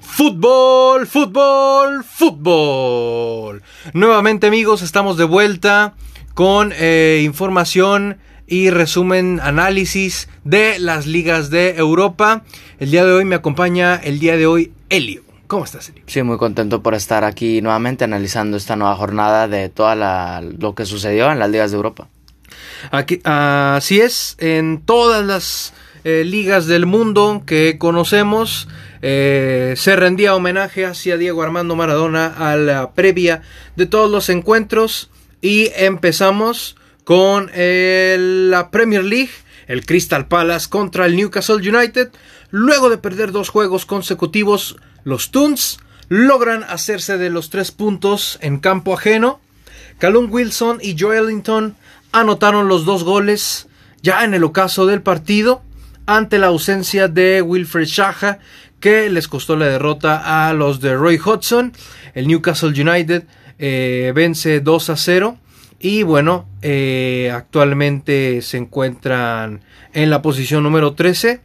Fútbol, fútbol, fútbol. Nuevamente amigos, estamos de vuelta con eh, información y resumen, análisis de las ligas de Europa. El día de hoy me acompaña, el día de hoy, Elio. ¿Cómo estás, Elio? Sí, muy contento por estar aquí nuevamente analizando esta nueva jornada de toda la, lo que sucedió en las ligas de Europa. Aquí, así es, en todas las eh, ligas del mundo que conocemos. Eh, se rendía homenaje hacia Diego Armando Maradona a la previa de todos los encuentros y empezamos con la Premier League, el Crystal Palace contra el Newcastle United. Luego de perder dos juegos consecutivos, los Toons logran hacerse de los tres puntos en campo ajeno. Callum Wilson y Joelinton anotaron los dos goles ya en el ocaso del partido ante la ausencia de Wilfred Shaha que les costó la derrota a los de Roy Hodgson. El Newcastle United eh, vence 2 a 0 y bueno, eh, actualmente se encuentran en la posición número 13,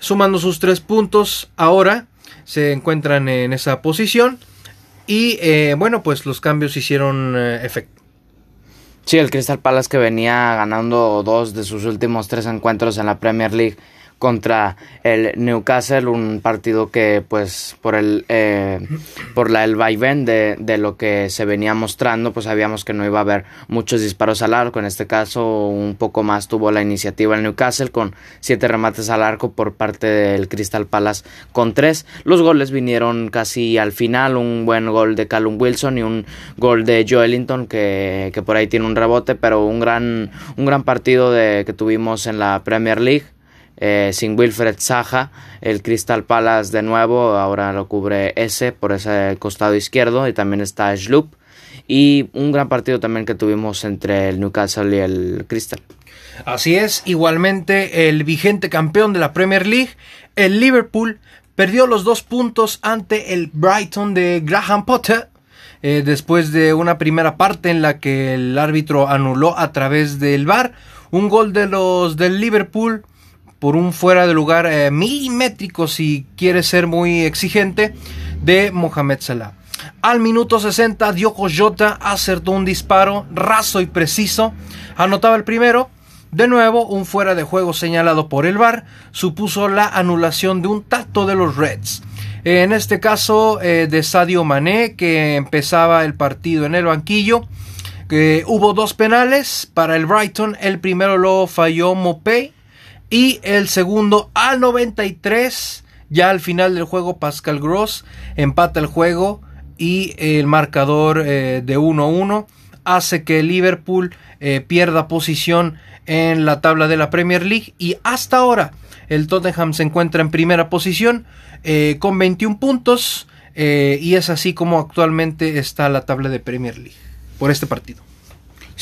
sumando sus tres puntos. Ahora se encuentran en esa posición y eh, bueno, pues los cambios hicieron efecto. Sí, el Crystal Palace que venía ganando dos de sus últimos tres encuentros en la Premier League contra el Newcastle, un partido que pues por el eh, por la el vaivén de, de, lo que se venía mostrando, pues sabíamos que no iba a haber muchos disparos al arco, en este caso un poco más tuvo la iniciativa el Newcastle con siete remates al arco por parte del Crystal Palace con tres, los goles vinieron casi al final, un buen gol de Callum Wilson y un gol de Joelinton que, que por ahí tiene un rebote, pero un gran, un gran partido de, que tuvimos en la Premier League eh, sin Wilfred Saja, el Crystal Palace de nuevo, ahora lo cubre ese por ese costado izquierdo y también está Schlupp y un gran partido también que tuvimos entre el Newcastle y el Crystal. Así es, igualmente el vigente campeón de la Premier League, el Liverpool, perdió los dos puntos ante el Brighton de Graham Potter. Eh, después de una primera parte en la que el árbitro anuló a través del VAR un gol de los del Liverpool por un fuera de lugar eh, milimétrico, si quiere ser muy exigente, de Mohamed Salah. Al minuto 60, Diogo Jota acertó un disparo raso y preciso. Anotaba el primero. De nuevo, un fuera de juego señalado por el VAR supuso la anulación de un tacto de los Reds. En este caso eh, de Sadio Mané, que empezaba el partido en el banquillo. hubo dos penales para el Brighton. El primero lo falló Mopey y el segundo al 93. Ya al final del juego Pascal Gross empata el juego y el marcador eh, de 1-1 hace que Liverpool eh, pierda posición en la tabla de la Premier League y hasta ahora el Tottenham se encuentra en primera posición eh, con 21 puntos y es así como actualmente está la tabla de Premier League por este partido.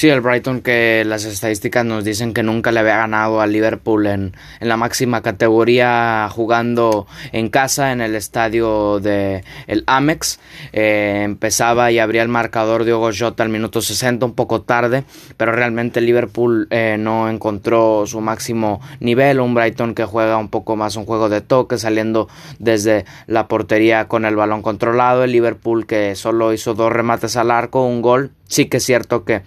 Sí, el Brighton que las estadísticas nos dicen que nunca le había ganado al Liverpool en, en la máxima categoría jugando en casa en el estadio de el Amex. Eh, empezaba y abría el marcador de Jota al minuto 60, un poco tarde, pero realmente Liverpool eh, no encontró su máximo nivel. Un Brighton que juega un poco más un juego de toque, saliendo desde la portería con el balón controlado. El Liverpool que solo hizo dos remates al arco, un gol. Sí que es cierto que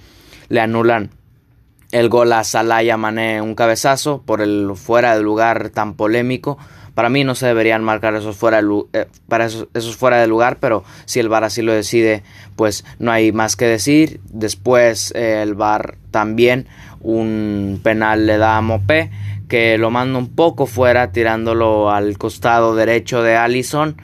le anulan el gol a Salah Mané, un cabezazo por el fuera de lugar tan polémico. Para mí no se deberían marcar esos fuera de, eh, para esos, fuera de lugar, pero si el VAR así lo decide, pues no hay más que decir. Después eh, el VAR también un penal le da a Mopé, que lo manda un poco fuera, tirándolo al costado derecho de Allison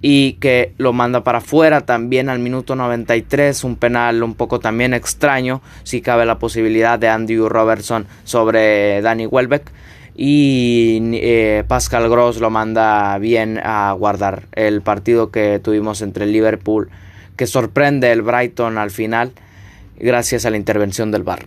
y que lo manda para afuera también al minuto 93, un penal un poco también extraño, si cabe la posibilidad de Andrew Robertson sobre Danny Welbeck y eh, Pascal Gross lo manda bien a guardar el partido que tuvimos entre Liverpool que sorprende el Brighton al final gracias a la intervención del VAR.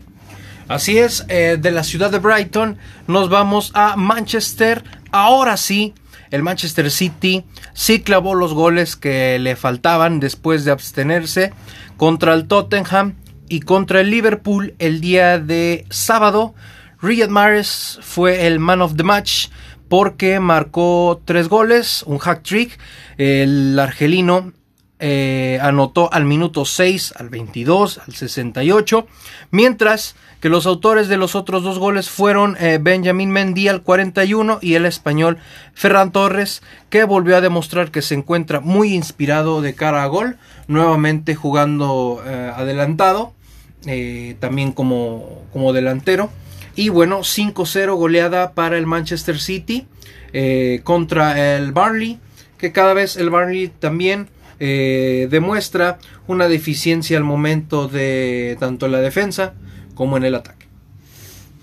Así es, eh, de la ciudad de Brighton nos vamos a Manchester, ahora sí, el Manchester City sí clavó los goles que le faltaban después de abstenerse contra el Tottenham y contra el Liverpool el día de sábado. Riyad Mahrez fue el man of the match porque marcó tres goles, un hack trick. El argelino eh, anotó al minuto 6, al 22, al 68, mientras que los autores de los otros dos goles fueron eh, Benjamín Mendy al 41 y el español Ferran Torres, que volvió a demostrar que se encuentra muy inspirado de cara a gol, nuevamente jugando eh, adelantado, también como, como delantero. Y bueno, 5-0 goleada para el Manchester City contra el Barley, que cada vez el Barley también eh, demuestra una deficiencia al momento de tanto en la defensa como en el ataque.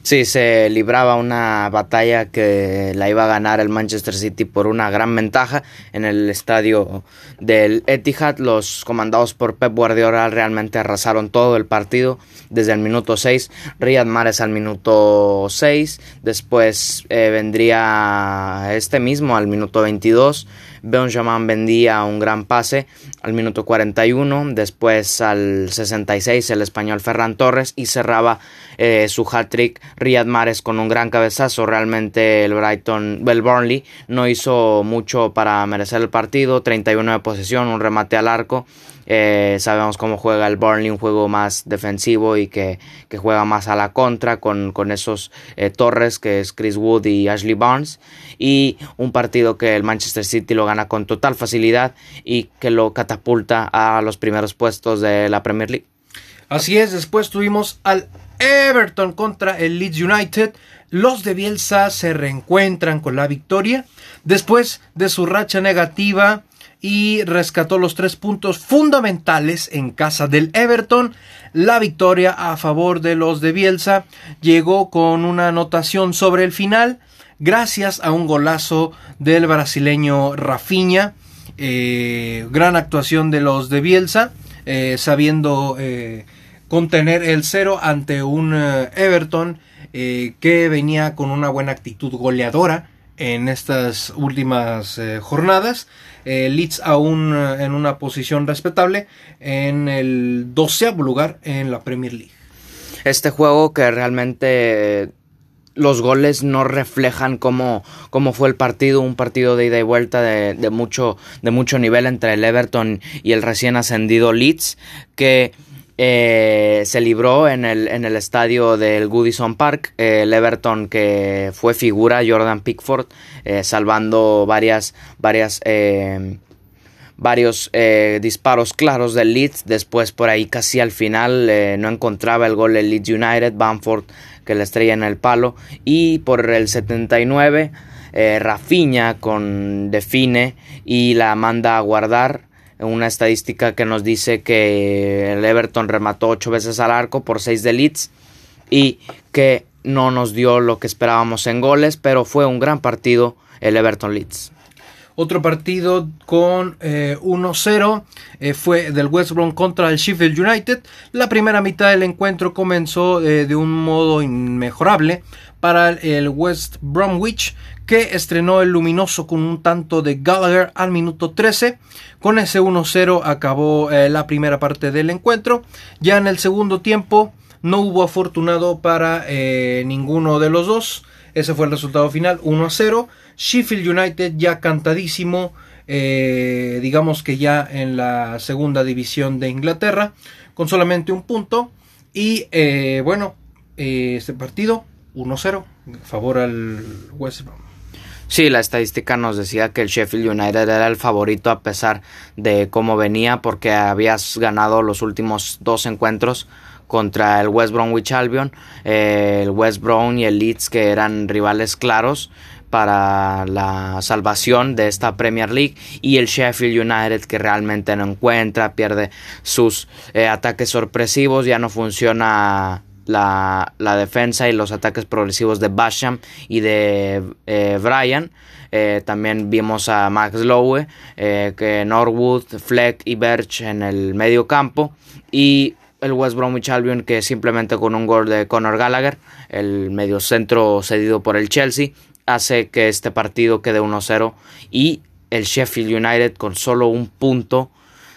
Sí, se libraba una batalla que la iba a ganar el Manchester City por una gran ventaja en el estadio del Etihad. Los comandados por Pep Guardiola realmente arrasaron todo el partido desde el minuto 6. Riyad Mahrez al minuto 6. Después eh, vendría este mismo al minuto 22. Benjamin vendía un gran pase al minuto 41, después al 66 el español Ferran Torres y cerraba eh, su hat-trick Riyad Mahrez con un gran cabezazo. Realmente el Brighton, el Burnley no hizo mucho para merecer el partido, 31 de posesión, un remate al arco eh, sabemos cómo juega el Burnley, un juego más defensivo y que, juega más a la contra con, esos eh, torres que es Chris Wood y Ashley Barnes. Y un partido que el Manchester City lo gana con total facilidad y que lo catapulta a los primeros puestos de la Premier League. Así es, después tuvimos al Everton contra el Leeds United. Los de Bielsa se reencuentran con la victoria después de su racha negativa y rescató los tres puntos fundamentales en casa del Everton. La victoria a favor de los de Bielsa llegó con una anotación sobre el final gracias a un golazo del brasileño Rafinha. Eh, gran actuación de los de Bielsa, eh, sabiendo eh, contener el cero ante un Everton que venía con una buena actitud goleadora en estas últimas jornadas. Eh, Leeds aún eh, en una posición respetable en el doceavo lugar en la Premier League. Este juego que realmente los goles no reflejan cómo, cómo, fue el partido, un partido de ida y vuelta de, mucho, de mucho nivel entre el Everton y el recién ascendido Leeds, que eh, se libró en el, en el estadio del Goodison Park. el Everton que fue figura, Jordan Pickford, eh, salvando varias, varias, eh, varios disparos claros del Leeds. Después por ahí casi al final no encontraba el gol del Leeds United, Bamford que le estrella en el palo. Y por el 79, Rafinha con define y la manda a guardar una estadística que nos dice que el Everton remató ocho veces al arco por seis de Leeds y que no nos dio lo que esperábamos en goles, pero fue un gran partido el Everton Leeds. Otro partido con 1-0 eh, eh, fue del West Brom contra el Sheffield United. La primera mitad del encuentro comenzó eh, de un modo inmejorable para el West Bromwich que estrenó el luminoso con un tanto de Gallagher al minuto 13. Con ese 1-0 acabó la primera parte del encuentro. Ya en el segundo tiempo no hubo afortunado para ninguno de los dos. Ese fue el resultado final, 1-0. Sheffield United ya cantadísimo, eh, digamos que ya en la segunda división de Inglaterra, con solamente un punto. Y eh, bueno, eh, este partido 1-0, favor al West Brom. Sí, la estadística nos decía que el Sheffield United era el favorito a pesar de cómo venía, porque habías ganado los últimos dos encuentros contra el West Bromwich Albion, el West Brom y el Leeds que eran rivales claros para la salvación de esta Premier League y el Sheffield United que realmente no encuentra, pierde sus eh, ataques sorpresivos, ya no funciona la, defensa y los ataques progresivos de Basham y de eh, Brian. Eh, también vimos a Max Lowe, que Norwood, Fleck y Birch en el medio campo. Y el West Bromwich Albion que simplemente con un gol de Conor Gallagher, el medio centro cedido por el Chelsea, hace que este partido quede 1-0 y el Sheffield United con solo un punto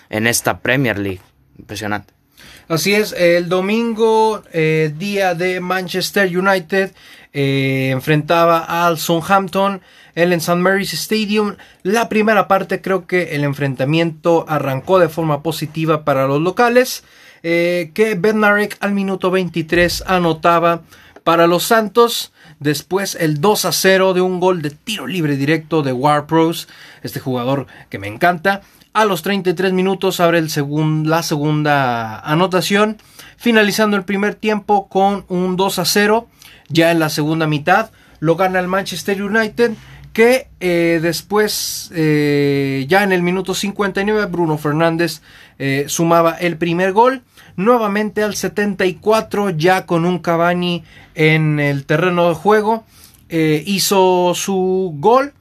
en esta Premier League. Impresionante. Así es, el domingo, eh, día de Manchester United, eh, enfrentaba al Southampton. el en St. Mary's Stadium. La primera parte creo que el enfrentamiento arrancó de forma positiva para los locales, eh, que Bednarek al minuto 23 anotaba para los Santos. Después el 2 a 0 de un gol de tiro libre directo de Warpros, este jugador que me encanta. A los 33 minutos abre la segunda anotación, finalizando el primer tiempo con un 2 a 0. Ya en la segunda mitad lo gana el Manchester United que eh, después, eh, ya en el minuto 59, Bruno Fernández eh, sumaba el primer gol. Nuevamente al 74, ya con un Cavani en el terreno de juego, hizo su gol.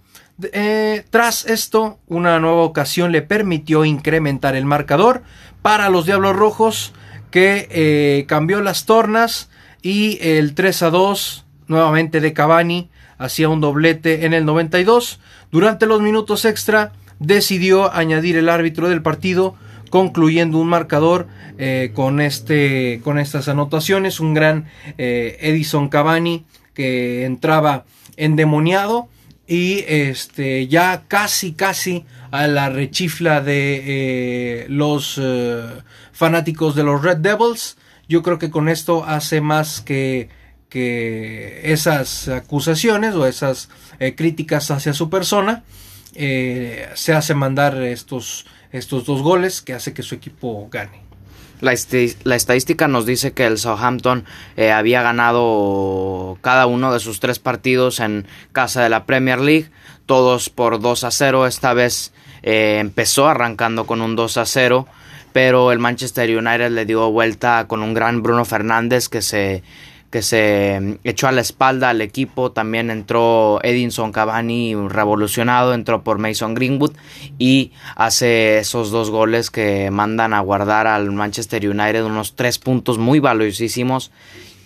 Tras esto, una nueva ocasión le permitió incrementar el marcador para los Diablos Rojos, que cambió las tornas y el 3 a 2 nuevamente de Cavani hacía un doblete en el 92. Durante los minutos extra decidió añadir el árbitro del partido, concluyendo un marcador eh, con, este, con estas anotaciones. Un gran eh, Edison Cavani que entraba endemoniado y este, ya casi, casi a la rechifla de eh, los fanáticos de los Red Devils. Yo creo que con esto hace más que que esas acusaciones o esas eh, críticas hacia su persona eh, se hace mandar estos, estos dos goles que hace que su equipo gane. La, estadística nos dice que el Southampton eh, había ganado cada uno de sus tres partidos en casa de la Premier League, todos por 2 a 0. Esta vez empezó arrancando con un 2 a 0, pero el Manchester United le dio vuelta con un gran Bruno Fernández que se que se mm, echó a la espalda al equipo. También entró Edinson Cavani revolucionado, entró por Mason Greenwood y hace esos dos goles que mandan a guardar al Manchester United unos tres puntos muy valiosísimos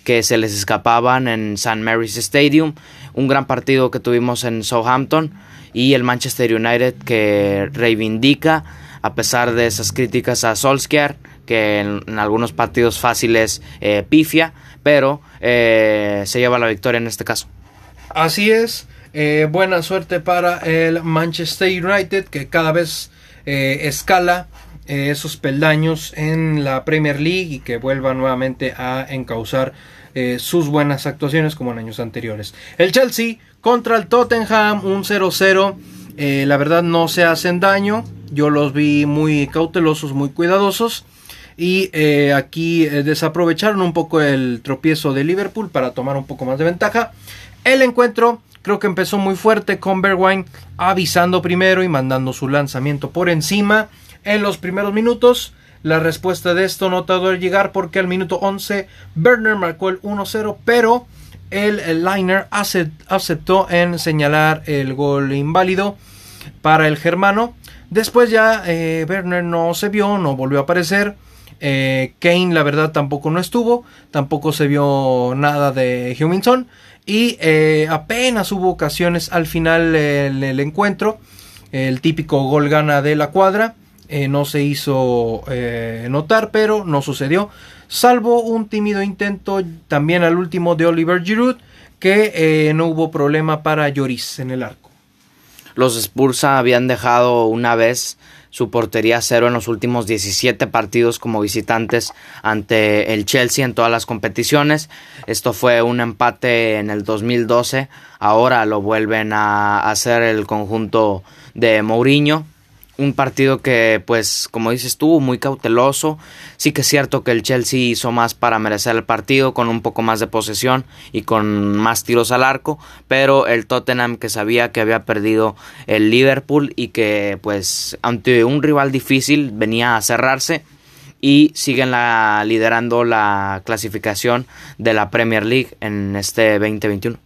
que se les escapaban en St. Mary's Stadium. Un gran partido que tuvimos en Southampton y el Manchester United que reivindica a pesar de esas críticas a Solskjaer que en, algunos partidos fáciles eh, pifia pero eh, se lleva la victoria en este caso. Así es, eh, buena suerte para el Manchester United que cada vez eh, escala esos peldaños en la Premier League y que vuelva nuevamente a encauzar sus buenas actuaciones como en años anteriores. El Chelsea contra el Tottenham, un 0-0. la verdad no se hacen daño. Yo los vi muy cautelosos, muy cuidadosos y eh, aquí eh, desaprovecharon un poco el tropiezo de Liverpool para tomar un poco más de ventaja. El encuentro creo que empezó muy fuerte con Bergwijn avisando primero y mandando su lanzamiento por encima en los primeros minutos. La respuesta de esto no tardó en llegar porque al minuto 11 Werner marcó el 1-0, pero el, liner aceptó en señalar el gol inválido para el germano. Después ya eh, Werner no se vio, no volvió a aparecer. Eh, Kane, la verdad, tampoco no estuvo. Tampoco se vio nada de Huminson. Y eh, apenas hubo ocasiones al final en el encuentro. El típico gol gana de la cuadra. Eh, no se hizo notar, pero no sucedió. Salvo un tímido intento también al último de Oliver Giroud. Que no hubo problema para Lloris en el arco. Los Spurs habían dejado una vez su portería cero en los últimos 17 partidos como visitantes ante el Chelsea en todas las competiciones. Esto fue un empate en el 2012. Ahora lo vuelven a hacer el conjunto de Mourinho un partido que, pues, como dices estuvo muy cauteloso. Sí que es cierto que el Chelsea hizo más para merecer el partido, con un poco más de posesión y con más tiros al arco, pero el Tottenham que sabía que había perdido el Liverpool y que, pues, ante un rival difícil venía a cerrarse y siguen la, liderando la clasificación de la Premier League en este 2021.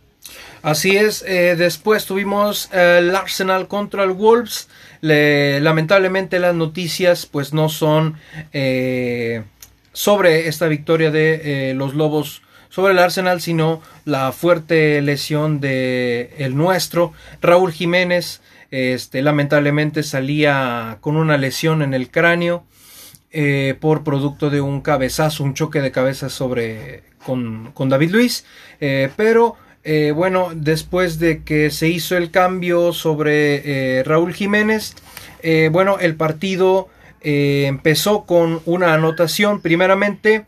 Así es, eh, después tuvimos el Arsenal contra el Wolves. Lamentablemente las noticias pues no son eh, sobre esta victoria de eh, los Lobos sobre el Arsenal, sino la fuerte lesión de el nuestro Raúl Jiménez. Este, lamentablemente salía con una lesión en el cráneo por producto de un cabezazo, un choque de cabeza sobre con, con David Luis, pero eh, bueno, después de que se hizo el cambio sobre eh, Raúl Jiménez, eh, bueno, el partido empezó con una anotación. Primeramente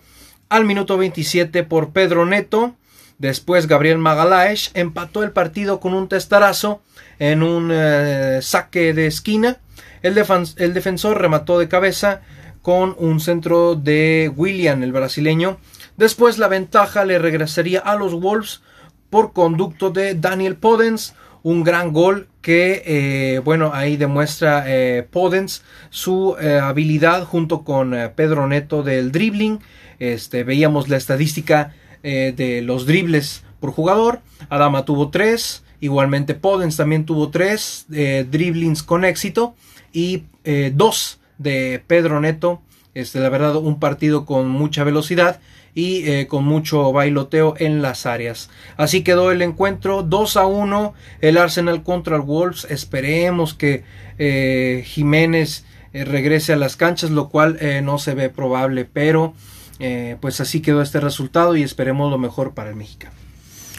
al minuto 27 por Pedro Neto, después Gabriel Magalaes empató el partido con un testarazo en un saque de esquina, el, el defensor remató de cabeza con un centro de William, el brasileño, después la ventaja le regresaría a los Wolves por conducto de Daniel Podens. Un gran gol que, eh, bueno, ahí demuestra eh, Podens su eh, habilidad junto con Pedro Neto del dribbling. Este, veíamos la estadística de los dribles por jugador. Adama tuvo tres. Igualmente Podens también tuvo tres dribblings con éxito. Y dos de Pedro Neto. Este, la verdad, un partido con mucha velocidad y eh, con mucho bailoteo en las áreas. Así quedó el encuentro 2 a 1 el Arsenal contra el Wolves. Esperemos que eh, Jiménez eh, regrese a las canchas, lo cual no se ve probable, pero pues así quedó este resultado y esperemos lo mejor para el mexicano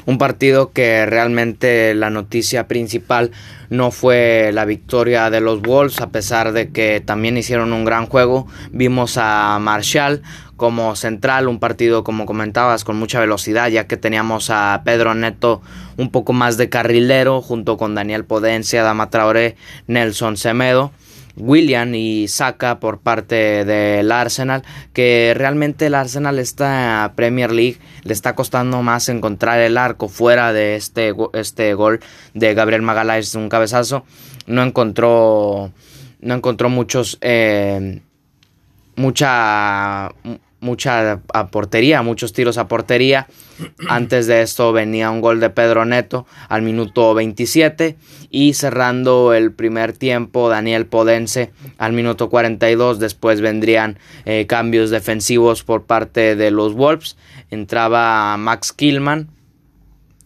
un partido que realmente la noticia principal no fue la victoria de los Wolves, a pesar de que también hicieron un gran juego. Vimos a Marshall como central, un partido como comentabas con mucha velocidad, ya que teníamos a Pedro Neto un poco más de carrilero, junto con Daniel Podencia, Dama Traoré, Nelson Semedo. William y Saka por parte del Arsenal, que realmente el Arsenal esta Premier League le está costando más encontrar el arco fuera de este, este gol de Gabriel Magalhaes, un cabezazo, no encontró no encontró muchos eh, mucha mucha a portería, muchos tiros a portería. Antes de esto venía un gol de Pedro Neto al minuto 27 y cerrando el primer tiempo Daniel Podense al minuto 42. Después vendrían eh, cambios defensivos por parte de los Wolves. Entraba Max Killman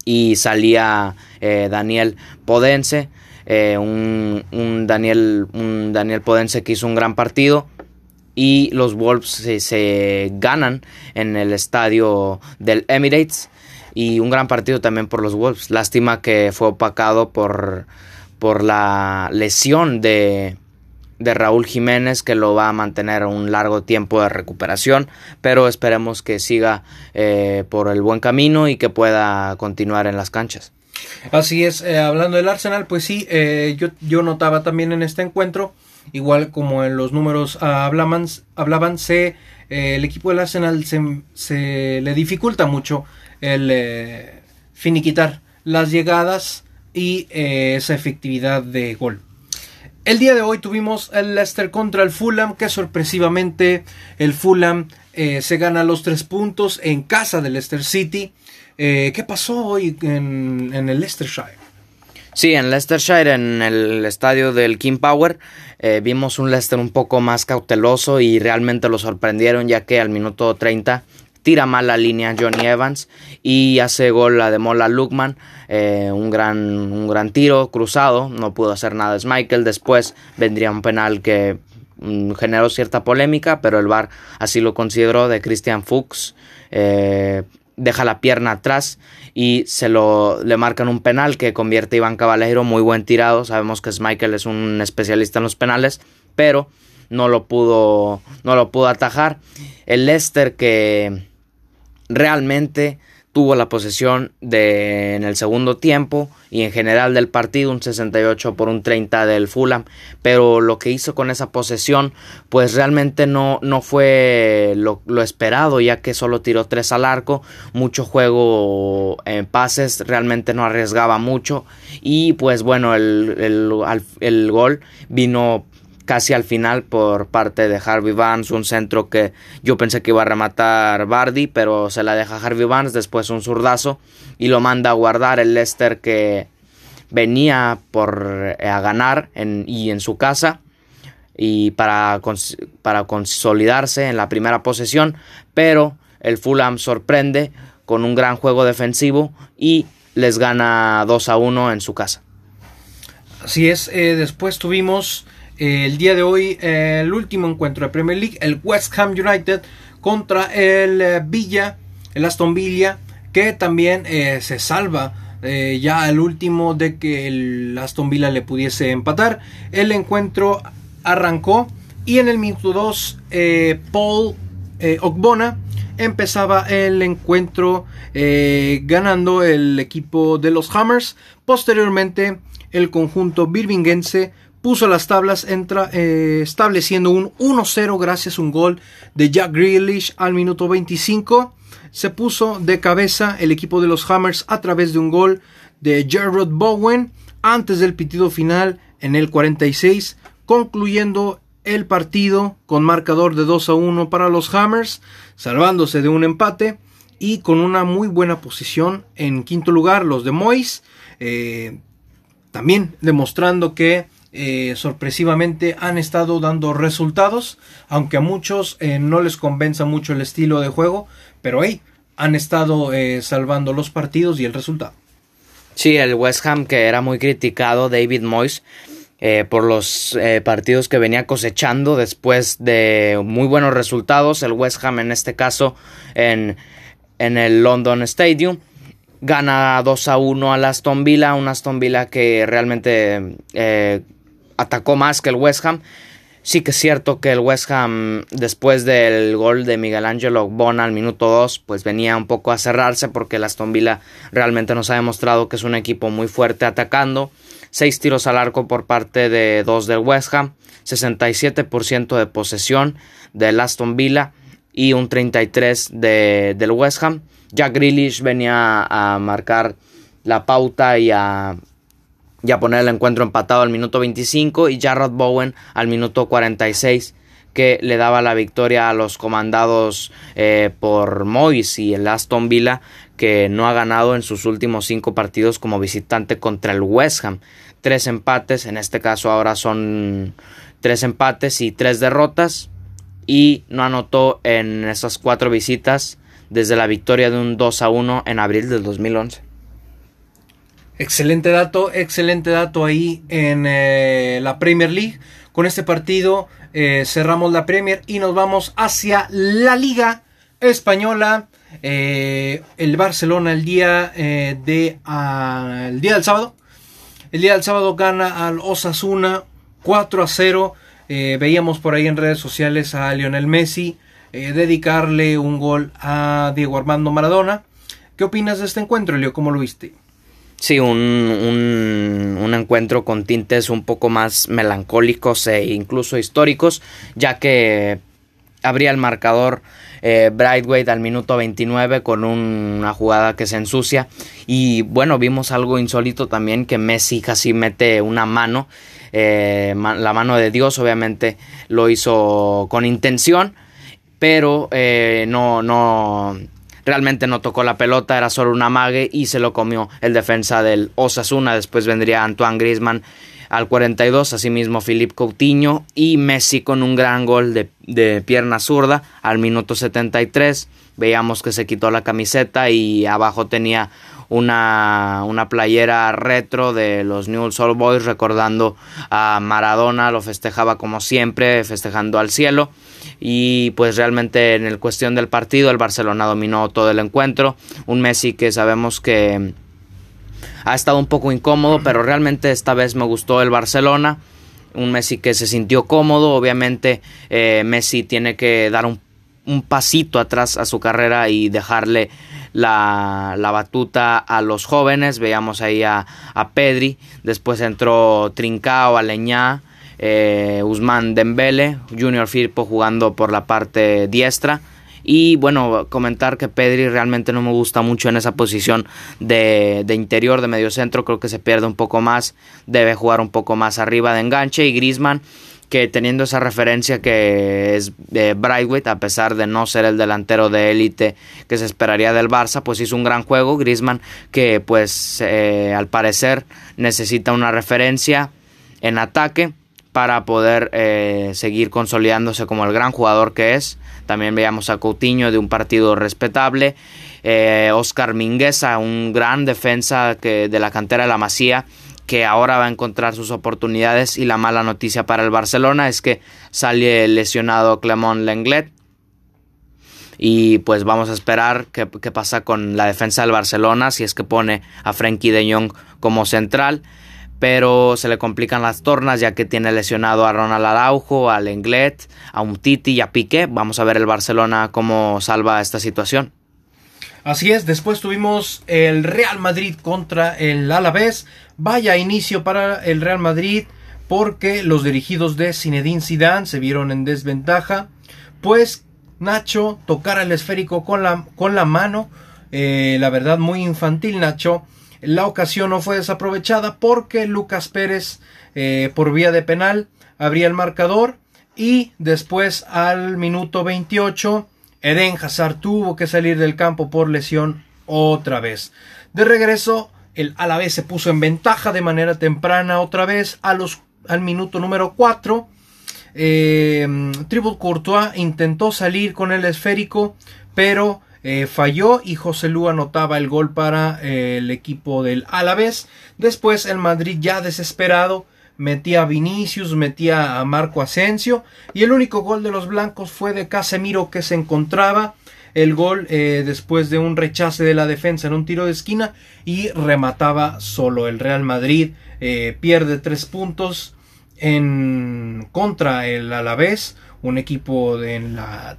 y salía eh, Daniel Podense. Eh, un, un, Daniel, un Daniel Podense que hizo un gran partido y los Wolves se, ganan en el estadio del Emirates y un gran partido también por los Wolves. Lástima que fue opacado por, por la lesión de, de Raúl Jiménez que lo va a mantener un largo tiempo de recuperación, pero esperemos que siga eh, por el buen camino y que pueda continuar en las canchas. Así es, eh, hablando del Arsenal, pues sí, eh, yo, yo notaba también en este encuentro igual como en los números hablaban, hablaban se, eh, el equipo del Arsenal se, le dificulta mucho el eh, finiquitar las llegadas y eh, esa efectividad de gol. El día de hoy tuvimos el Leicester contra el Fulham, que sorpresivamente el Fulham se gana los tres puntos en casa del Leicester City. ¿Qué pasó hoy en, en el Leicestershire? Sí, en Leicestershire, en el estadio del King Power, eh, vimos un Leicester un poco más cauteloso y realmente lo sorprendieron ya que al minuto 30 tira mal la línea Johnny Evans y hace gol la de Mola Lukman, eh, un, gran, un gran tiro cruzado, no pudo hacer nada Michael, después vendría un penal que mm, generó cierta polémica, pero el VAR así lo consideró de Christian Fuchs. Eh, deja la pierna atrás y se lo le marcan un penal que convierte a Iván Caballero muy buen tirado. Sabemos que Michael es un especialista en los penales, pero no lo pudo no lo pudo atajar. El Leicester que realmente tuvo la posesión de, en el segundo tiempo y en general del partido un 68 por un 30 del Fulham. Pero lo que hizo con esa posesión pues realmente no, no fue lo, esperado ya que solo tiró tres al arco mucho juego en pases realmente no arriesgaba mucho. Y pues bueno el, el, el gol vino casi al final por parte de Harvey Barnes, un centro que yo pensé que iba a rematar Bardi, pero se la deja Harvey Barnes, después un zurdazo y lo manda a guardar el Leicester que venía por eh, a ganar y en su casa y para, para consolidarse en la primera posesión, pero el Fulham sorprende con un gran juego defensivo y les gana 2 a 1 en su casa. Así es, eh, después tuvimos el día de hoy el último encuentro de Premier League, el West Ham United contra el eh, Villa, el Aston Villa, que también eh, se salva eh, ya al último de que el Aston Villa le pudiese empatar. El encuentro arrancó y en el minuto 2 eh, Paul Ogbona empezaba el encuentro ganando el equipo de los Hammers. Posteriormente el conjunto birminguense puso las tablas entra, eh, estableciendo un 1-0 gracias a un gol de Jack Grealish al minuto 25. Se puso de cabeza el equipo de los Hammers a través de un gol de Gerard Bowen antes del pitido final en el 46, concluyendo el partido con marcador de 2 a 1 para los Hammers, salvándose de un empate y con una muy buena posición en quinto lugar los de Mois, eh, también demostrando que eh, sorpresivamente han estado dando resultados, aunque a muchos eh, no les convenza mucho el estilo de juego, pero hey, han estado eh, salvando los partidos y el resultado. Sí, el West Ham que era muy criticado, David Moyes, por los partidos que venía cosechando después de muy buenos resultados, el West Ham en este caso en, en el London Stadium gana 2 a 1 al Aston Villa, un Aston Villa que realmente atacó más que el West Ham. Sí que es cierto que el West Ham, después del gol de Miguel Ángelo Bona al minuto 2, pues venía un poco a cerrarse porque el Aston Villa realmente nos ha demostrado que es un equipo muy fuerte atacando. Seis tiros al arco por parte de dos del West Ham, 67% de posesión del Aston Villa y un 33% de, del West Ham. Jack Grealish venía a marcar la pauta y a ya poner el encuentro empatado al minuto 25 y Jarrod Bowen al minuto 46 que le daba la victoria a los comandados eh, por Moyes y el Aston Villa que no ha ganado en sus últimos cinco partidos como visitante contra el West Ham. Tres empates, en este caso ahora son tres empates y tres derrotas y no anotó en esas cuatro visitas desde la victoria de un 2 a 1 en abril del 2011. Excelente dato, excelente dato ahí en eh, la Premier League. Con este partido eh, cerramos la Premier y nos vamos hacia la Liga Española. Eh, el Barcelona el día de ah, día del sábado. El día del sábado gana al Osasuna 4 a 0. veíamos por ahí en redes sociales a Lionel Messi dedicarle un gol a Diego Armando Maradona. ¿Qué opinas de este encuentro, Leo? ¿Cómo lo viste? Sí, un, un, encuentro con tintes un poco más melancólicos e incluso históricos, ya que abría el marcador eh, al minuto 29 con una jugada que se ensucia. Y bueno, vimos algo insólito también que Messi casi mete una mano, eh, la mano de Dios, obviamente lo hizo con intención, pero eh, no, no realmente no tocó la pelota, era solo una mague y se lo comió el defensa del Osasuna. Después vendría Antoine Griezmann al 42, asimismo Philippe Coutinho y Messi con un gran gol de, pierna zurda al minuto 73. Veíamos que se quitó la camiseta y abajo tenía una, una playera retro de los New Old Boys recordando a Maradona, lo festejaba como siempre, festejando al cielo y pues realmente en el cuestión del partido el Barcelona dominó todo el encuentro, un Messi que sabemos que ha estado un poco incómodo, pero realmente esta vez me gustó el Barcelona, un Messi que se sintió cómodo, obviamente eh, Messi tiene que dar un, pasito atrás a su carrera y dejarle la, batuta a los jóvenes. Veíamos ahí a, a Pedri. Después entró Trincao, Aleñá eh, Usman Dembele, Junior Firpo jugando por la parte diestra. Y bueno, comentar que Pedri realmente no me gusta mucho en esa posición de, interior, de medio centro. Creo que se pierde un poco más. Debe jugar un poco más arriba de enganche. Y Grisman, que teniendo esa referencia que es de a pesar de no ser el delantero de élite que se esperaría del Barça, pues hizo un gran juego. Grisman, que pues eh, al parecer necesita una referencia en ataque para poder eh, seguir consolidándose como el gran jugador que es. También veíamos a Coutinho de un partido respetable. Eh, Oscar Mingueza, un gran defensa de la cantera de la Masía, que ahora va a encontrar sus oportunidades. Y la mala noticia para el Barcelona es que sale lesionado Clemón Lenglet. Y pues vamos a esperar qué, qué pasa con la defensa del Barcelona, si es que pone a Frenkie de Jong como central pero se le complican las tornas ya que tiene lesionado a Ronald Araujo, a Lenglet, a Umtiti y a Piqué. Vamos a ver el Barcelona cómo salva esta situación. Así es, después tuvimos el Real Madrid contra el Alavés. Vaya inicio para el Real Madrid porque los dirigidos de Zinedine Zidane se vieron en desventaja, pues Nacho tocara el esférico con la, con la mano, eh, la verdad muy infantil Nacho, la ocasión no fue desaprovechada porque Lucas Pérez eh, por vía de penal abría el marcador y después al minuto 28 Eden Hazard tuvo que salir del campo por lesión otra vez. De regreso el Alavés se puso en ventaja de manera temprana otra vez a los, al minuto número 4. Eh, Courtois intentó salir con el esférico pero eh, falló y José Lu anotaba el gol para eh, el equipo del Alavés. Después el Madrid ya desesperado metía a Vinicius, metía a Marco Asensio y el único gol de los blancos fue de Casemiro que se encontraba el gol eh, después de un rechace de la defensa en un tiro de esquina y remataba solo el Real Madrid pierde tres puntos en contra el Alavés un equipo en la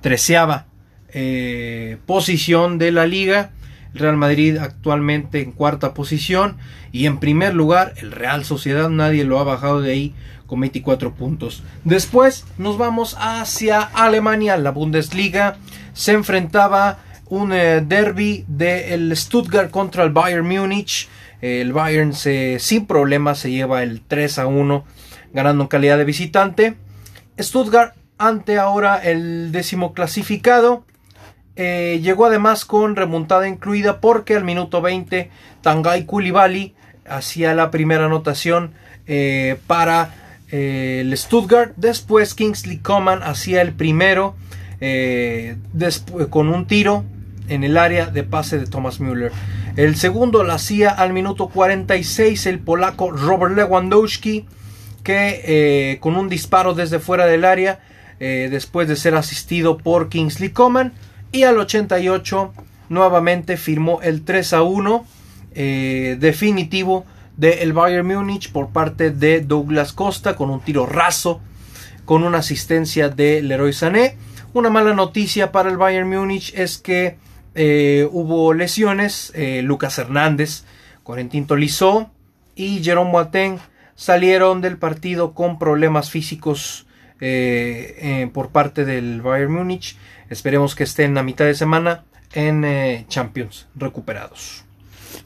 treceava eh, posición de la liga. Real Madrid actualmente en cuarta posición y en primer lugar el Real Sociedad nadie lo ha bajado de ahí con 24 puntos. Después nos vamos hacia Alemania, la Bundesliga se enfrentaba un eh, derby del Stuttgart contra el Bayern Múnich. El Bayern se, sin problemas se lleva el 3 a 1 ganando en calidad de visitante. Stuttgart ante ahora el décimo clasificado eh, llegó además con remontada incluida porque al minuto 20 Tanguy Koulibaly hacía la primera anotación eh, para eh, el Stuttgart. Después Kingsley Coman hacía el primero con un tiro en el área de pase de Thomas Müller. El segundo lo hacía al minuto 46 el polaco Robert Lewandowski que con un disparo desde fuera del área después de ser asistido por Kingsley Coman y al 88 nuevamente firmó el 3 a 1 eh, definitivo del Bayern Múnich por parte de Douglas Costa con un tiro raso con una asistencia de Leroy Sané. Una mala noticia para el Bayern Múnich es que eh, hubo lesiones. Eh, Lucas Hernández, Corentin Tolizó y Jerome Boateng salieron del partido con problemas físicos por parte del Bayern Múnich. Esperemos que estén a mitad de semana en eh, Champions recuperados.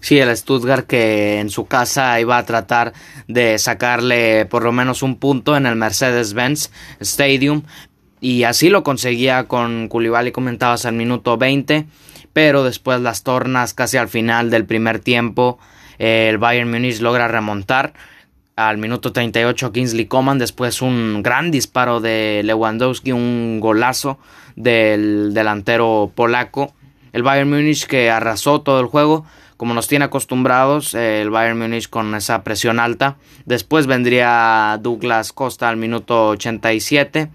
Sí, el Stuttgart que en su casa iba a tratar de sacarle por lo menos un punto en el Mercedes-Benz Stadium y así lo conseguía con Koulibaly comentabas al minuto 20, pero después las tornas casi al final del primer tiempo el Bayern Munich logra remontar al minuto 38 Kingsley Coman, después un gran disparo de Lewandowski, un golazo del delantero polaco. El Bayern Múnich que arrasó todo el juego, como nos tiene acostumbrados, el Bayern Múnich con esa presión alta. Después vendría Douglas Costa al minuto 87,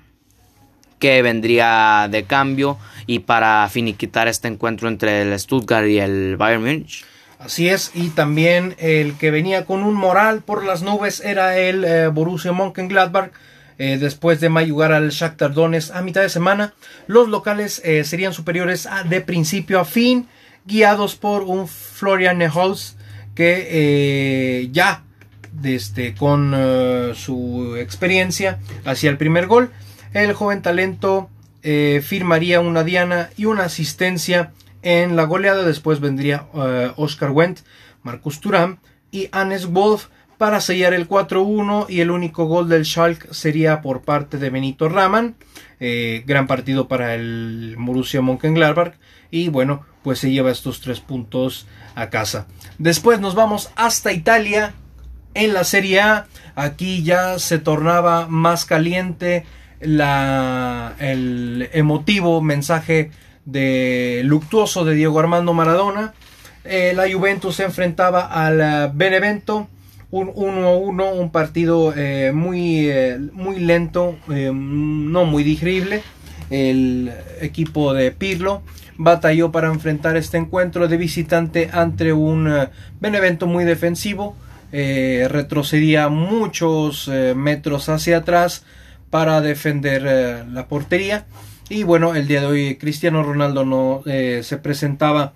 que vendría de cambio y para finiquitar este encuentro entre el Stuttgart y el Bayern Múnich. Así es, y también el que venía con un moral por las nubes era el eh, Borussia Mönchengladbach. Eh, después de mayugar al Shakhtar Donetsk a mitad de semana, los locales eh, serían superiores de principio a fin, guiados por un Florian Neholz que ya desde, con su experiencia hacia el primer gol, el joven talento firmaría una diana y una asistencia en la goleada después vendría eh, Oscar Wendt, Marcus Thuram y Hannes Wolf para sellar el 4-1 y el único gol del Schalke sería por parte de Benito Raman. Eh, gran partido para el Borussia Mönchengladbach y bueno, pues se lleva estos tres puntos a casa. Después nos vamos hasta Italia en la Serie A. Aquí ya se tornaba más caliente la, el emotivo mensaje de luctuoso de Diego Armando Maradona. Eh, la Juventus se enfrentaba al eh, Benevento, un 1-1, un partido eh, muy, muy lento, no muy digerible. el equipo de Pirlo batalló para enfrentar este encuentro de visitante ante un Benevento muy defensivo. Retrocedía muchos metros hacia atrás para defender la portería. Y bueno, el día de hoy Cristiano Ronaldo no se presentaba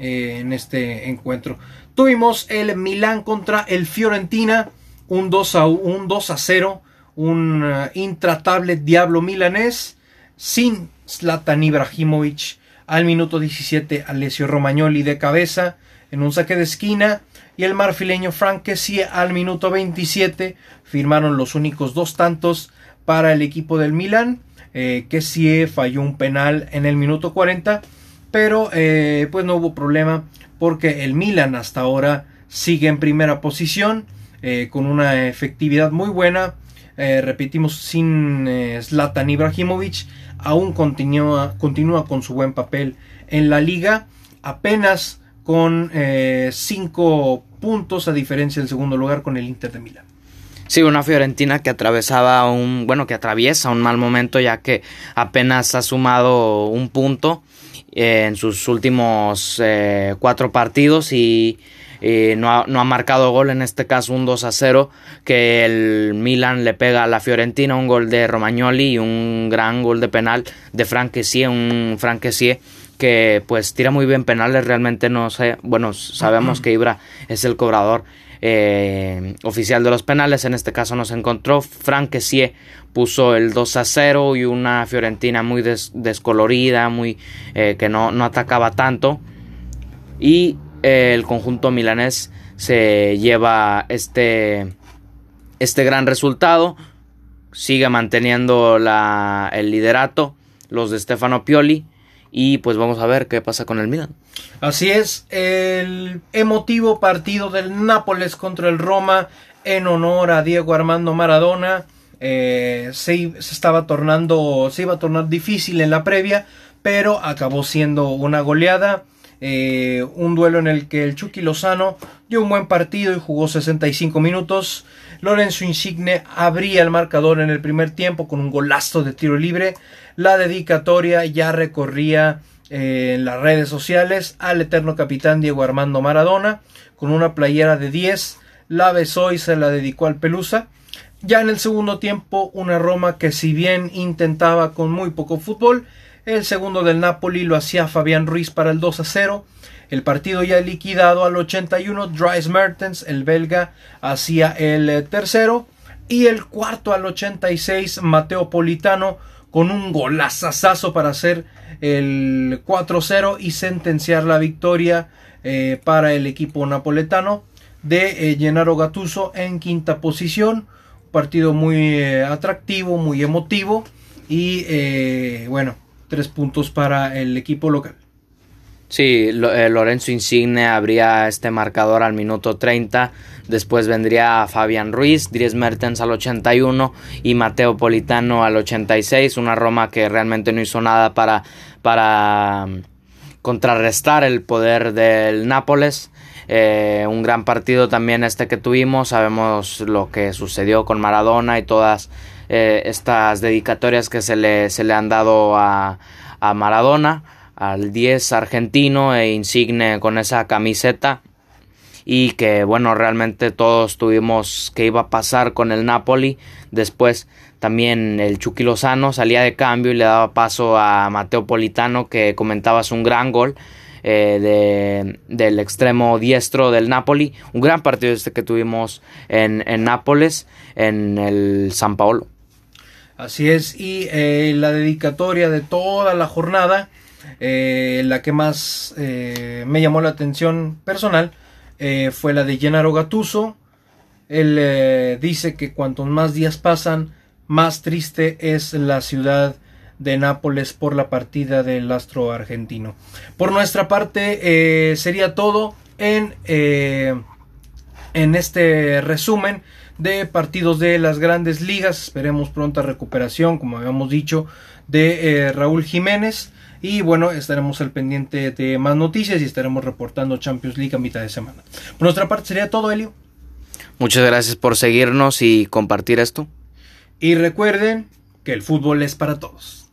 en este encuentro. Tuvimos el Milán contra el Fiorentina, un 2 a, un 2 a 0, un intratable diablo milanés sin Zlatan Ibrahimovic al minuto 17, Alessio Romagnoli de cabeza en un saque de esquina. Y el marfileño Frank al minuto 27 firmaron los únicos dos tantos para el equipo del Milan. Eh, Kessie falló un penal en el minuto 40, pero eh, pues no hubo problema porque el Milan hasta ahora sigue en primera posición eh, con una efectividad muy buena. Repetimos sin Zlatan Ibrahimovic aún continúa, continúa con su buen papel en la liga, apenas con 5 eh, puntos a diferencia del segundo lugar con el Inter de Milán. Sí, una Fiorentina que atravesaba un, bueno, que atraviesa un mal momento ya que apenas ha sumado un punto eh, en sus últimos eh, cuatro partidos y no, ha, no, ha, marcado gol, en este caso un 2 a 0, que el Milan le pega a la Fiorentina, un gol de Romagnoli y un gran gol de penal de Franquesie, un Franquesie que pues tira muy bien penales, realmente no sé, bueno, sabemos que Ibra es el cobrador eh, oficial de los penales, en este caso nos encontró, Franquesie puso el 2 a 0 y una Fiorentina muy descolorida, muy eh, que no, no atacaba tanto y el conjunto milanés se lleva este, este gran resultado. Sigue manteniendo la, el liderato los de Stefano Pioli. Y pues vamos a ver qué pasa con el Milan. Así es, el emotivo partido del Nápoles contra el Roma en honor a Diego Armando Maradona. Eh, se, se, estaba tornando, se iba a tornar difícil en la previa, pero acabó siendo una goleada. Eh, un duelo en el que el Chucky Lozano dio un buen partido y jugó 65 minutos. Lorenzo Insigne abría el marcador en el primer tiempo con un golazo de tiro libre. La dedicatoria ya recorría eh, en las redes sociales al eterno capitán Diego Armando Maradona con una playera de 10. La besó y se la dedicó al Pelusa. Ya en el segundo tiempo, una Roma que si bien intentaba con muy poco fútbol, el segundo del Napoli lo hacía Fabián Ruiz para el 2 a 0. El partido ya liquidado al 81, Dries Mertens, el belga, hacía el eh, tercero. Y el cuarto al 86, Mateo Politano, con un golazazazo para hacer el 4-0 y sentenciar la victoria eh, para el equipo napoletano de eh, Gennaro Gattuso en quinta posición. partido muy atractivo, muy emotivo. Y bueno, tres puntos para el equipo local. Sí, eh, Lorenzo Insigne abría este marcador al minuto 30. Después vendría Fabián Ruiz, Dries Mertens al 81 y Mateo Politano al 86. Una Roma que realmente no hizo nada para, para mm, contrarrestar el poder del Nápoles. Eh, un gran partido también este que tuvimos. Sabemos lo que sucedió con Maradona y todas eh, estas dedicatorias que se le, se le han dado a, a Maradona, al 10 argentino e insigne con esa camiseta. Y que bueno realmente todos tuvimos que iba a pasar con el Napoli. Después también el Chucky salía de cambio y le daba paso a Mateo Politano que comentabas un gran gol eh, de, del extremo diestro del Napoli. Un gran partido este que tuvimos en, en Nápoles en el San Paolo Así es, y eh, la dedicatoria de toda la jornada, eh, la que más eh, me llamó la atención personal, fue la de Gennaro Gattuso. Él dice que cuantos más días pasan, más triste es la ciudad de Nápoles por la partida del astro argentino. Por nuestra parte, sería todo en, en este resumen de partidos de las grandes ligas. Esperemos pronta recuperación, como habíamos dicho, de eh, Raúl Jiménez. Y bueno, estaremos al pendiente de más noticias y estaremos reportando Champions League a mitad de semana. Por nuestra parte sería todo, Elio. Muchas gracias por seguirnos y compartir esto. Y recuerden que el fútbol es para todos.